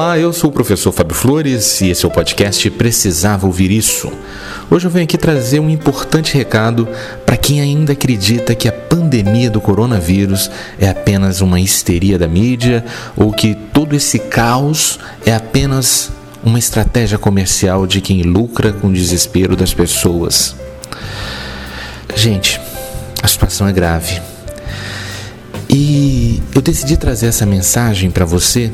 Olá, eu sou o professor Fábio Flores e esse é o podcast Precisava Ouvir Isso. Hoje eu venho aqui trazer um importante recado para quem ainda acredita que a pandemia do coronavírus é apenas uma histeria da mídia ou que todo esse caos é apenas uma estratégia comercial de quem lucra com o desespero das pessoas. Gente, a situação é grave. E eu decidi trazer essa mensagem para você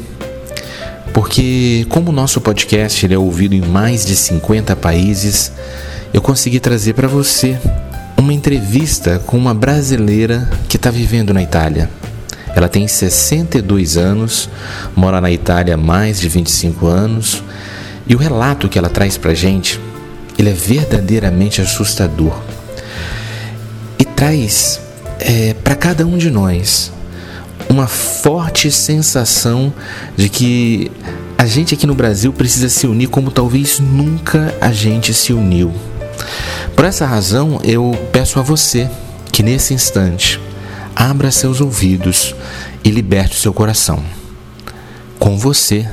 porque como o nosso podcast é ouvido em mais de 50 países, eu consegui trazer para você uma entrevista com uma brasileira que está vivendo na Itália. Ela tem 62 anos, mora na Itália há mais de 25 anos, e o relato que ela traz para gente, ele é verdadeiramente assustador. E traz é, para cada um de nós uma forte sensação de que a gente aqui no Brasil precisa se unir como talvez nunca a gente se uniu. Por essa razão, eu peço a você que nesse instante abra seus ouvidos e liberte o seu coração. Com você,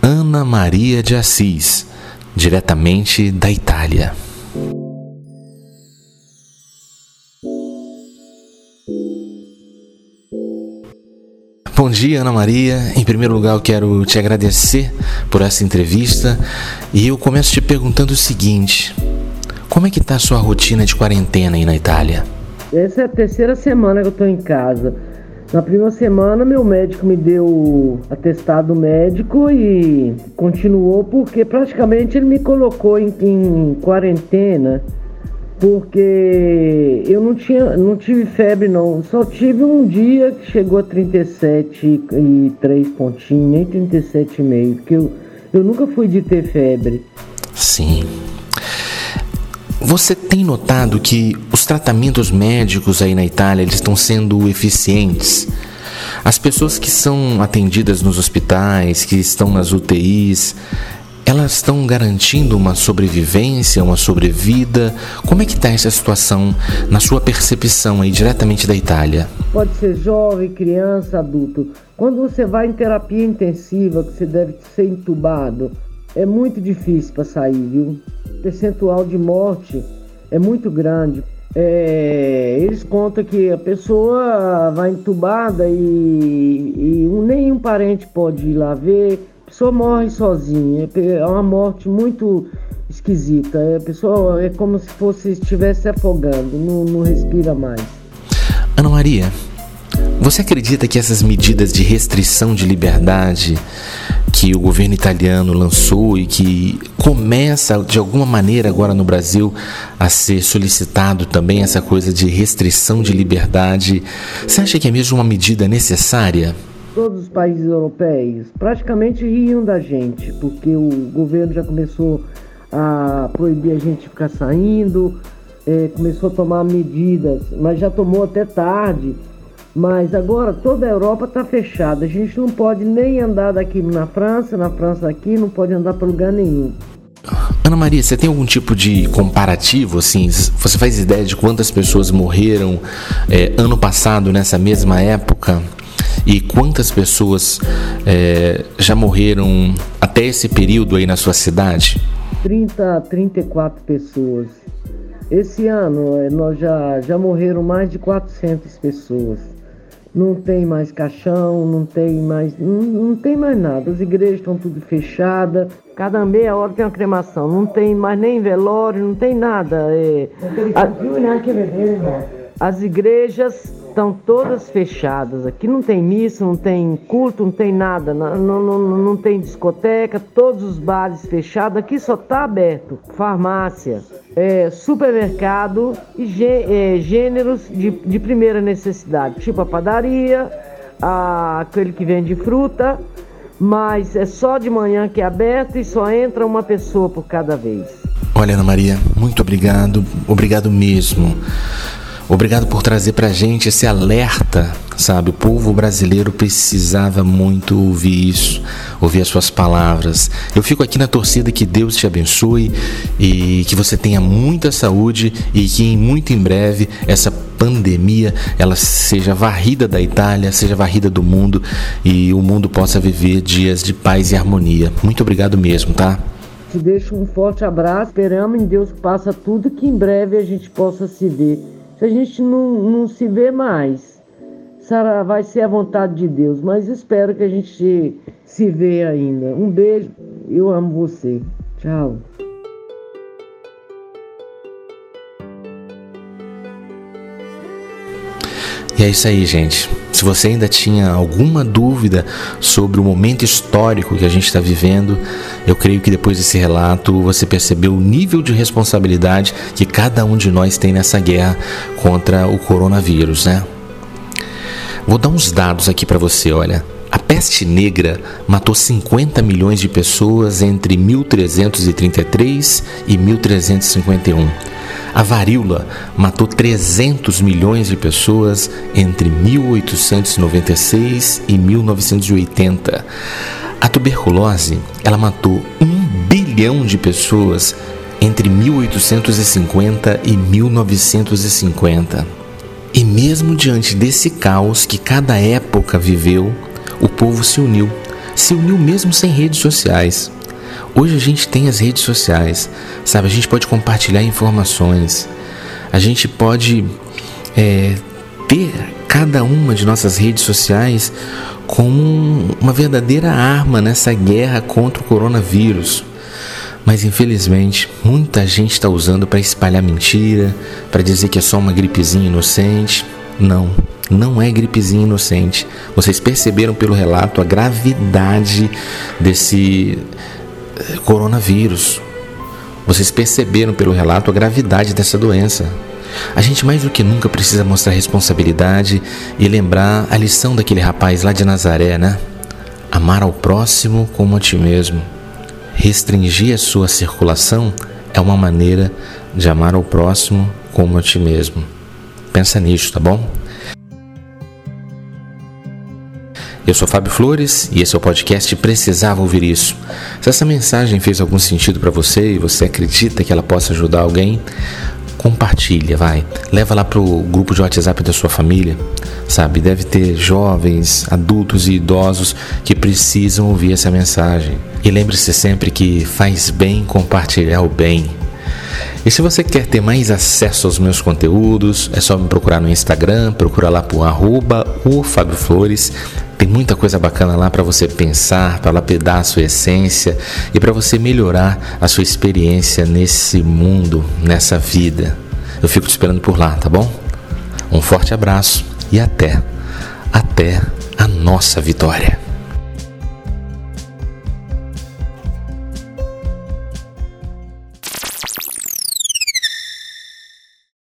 Ana Maria de Assis, diretamente da Itália. Bom dia, Ana Maria. Em primeiro lugar, eu quero te agradecer por essa entrevista e eu começo te perguntando o seguinte: como é que está a sua rotina de quarentena aí na Itália? Essa é a terceira semana que eu estou em casa. Na primeira semana, meu médico me deu atestado médico e continuou porque praticamente ele me colocou em, em quarentena porque eu não tinha, não tive febre não, só tive um dia que chegou a 37 e 3 pontinhos, nem 37,5, porque eu, eu nunca fui de ter febre. Sim. Você tem notado que os tratamentos médicos aí na Itália eles estão sendo eficientes? As pessoas que são atendidas nos hospitais, que estão nas UTIs, elas estão garantindo uma sobrevivência, uma sobrevida? Como é que está essa situação na sua percepção aí diretamente da Itália? Pode ser jovem, criança, adulto. Quando você vai em terapia intensiva, que você deve ser entubado, é muito difícil para sair, viu? O percentual de morte é muito grande. É, eles contam que a pessoa vai entubada e, e nenhum parente pode ir lá ver pessoa morre sozinha, é uma morte muito esquisita. É, a pessoa é como se fosse estivesse afogando, não, não respira mais. Ana Maria, você acredita que essas medidas de restrição de liberdade que o governo italiano lançou e que começa de alguma maneira agora no Brasil a ser solicitado também essa coisa de restrição de liberdade, você acha que é mesmo uma medida necessária? Todos os países europeus praticamente riam da gente, porque o governo já começou a proibir a gente ficar saindo, é, começou a tomar medidas, mas já tomou até tarde. Mas agora toda a Europa está fechada. A gente não pode nem andar daqui na França, na França aqui, não pode andar para lugar nenhum. Ana Maria, você tem algum tipo de comparativo, assim? Você faz ideia de quantas pessoas morreram é, ano passado nessa mesma época? E quantas pessoas é, já morreram até esse período aí na sua cidade? 30 a 34 pessoas. Esse ano é, nós já, já morreram mais de 400 pessoas. Não tem mais caixão, não tem mais, não, não tem mais nada. As igrejas estão tudo fechadas. Cada meia hora tem uma cremação. Não tem mais nem velório, não tem nada. É, a, as igrejas estão todas fechadas. Aqui não tem missa, não tem culto, não tem nada, não, não, não tem discoteca, todos os bares fechados. Aqui só está aberto farmácia, é, supermercado e gê, é, gêneros de, de primeira necessidade, tipo a padaria, a, aquele que vende fruta, mas é só de manhã que é aberto e só entra uma pessoa por cada vez. Olha, Ana Maria, muito obrigado, obrigado mesmo Obrigado por trazer pra gente esse alerta, sabe? O povo brasileiro precisava muito ouvir isso, ouvir as suas palavras. Eu fico aqui na torcida que Deus te abençoe e que você tenha muita saúde e que muito em breve essa pandemia ela seja varrida da Itália, seja varrida do mundo e o mundo possa viver dias de paz e harmonia. Muito obrigado mesmo, tá? Te deixo um forte abraço. Esperamos em Deus que passa tudo que em breve a gente possa se ver se a gente não, não se vê mais, Sara, vai ser a vontade de Deus, mas espero que a gente se vê ainda. Um beijo, eu amo você. Tchau. E é isso aí, gente. Se você ainda tinha alguma dúvida sobre o momento histórico que a gente está vivendo, eu creio que depois desse relato você percebeu o nível de responsabilidade que cada um de nós tem nessa guerra contra o coronavírus, né? Vou dar uns dados aqui para você, olha. A peste negra matou 50 milhões de pessoas entre 1333 e 1351. A varíola matou 300 milhões de pessoas entre 1896 e 1980. A tuberculose, ela matou um bilhão de pessoas entre 1850 e 1950. E mesmo diante desse caos que cada época viveu, o povo se uniu, se uniu mesmo sem redes sociais. Hoje a gente tem as redes sociais, sabe? A gente pode compartilhar informações, a gente pode é, ter cada uma de nossas redes sociais como uma verdadeira arma nessa guerra contra o coronavírus. Mas infelizmente, muita gente está usando para espalhar mentira, para dizer que é só uma gripezinha inocente. Não, não é gripezinha inocente. Vocês perceberam pelo relato a gravidade desse coronavírus. Vocês perceberam pelo relato a gravidade dessa doença. A gente mais do que nunca precisa mostrar responsabilidade e lembrar a lição daquele rapaz lá de Nazaré, né? Amar ao próximo como a ti mesmo. Restringir a sua circulação é uma maneira de amar ao próximo como a ti mesmo. Pensa nisso, tá bom? Eu sou Fábio Flores e esse é o podcast Precisava Ouvir Isso. Se essa mensagem fez algum sentido para você e você acredita que ela possa ajudar alguém, compartilha, vai. Leva lá pro grupo de WhatsApp da sua família, sabe? Deve ter jovens, adultos e idosos que precisam ouvir essa mensagem. E lembre-se sempre que faz bem compartilhar o bem. E se você quer ter mais acesso aos meus conteúdos, é só me procurar no Instagram, procura lá por arroba o Fábio Flores. Tem muita coisa bacana lá para você pensar, para lapidar a sua essência e para você melhorar a sua experiência nesse mundo, nessa vida. Eu fico te esperando por lá, tá bom? Um forte abraço e até, até a nossa vitória.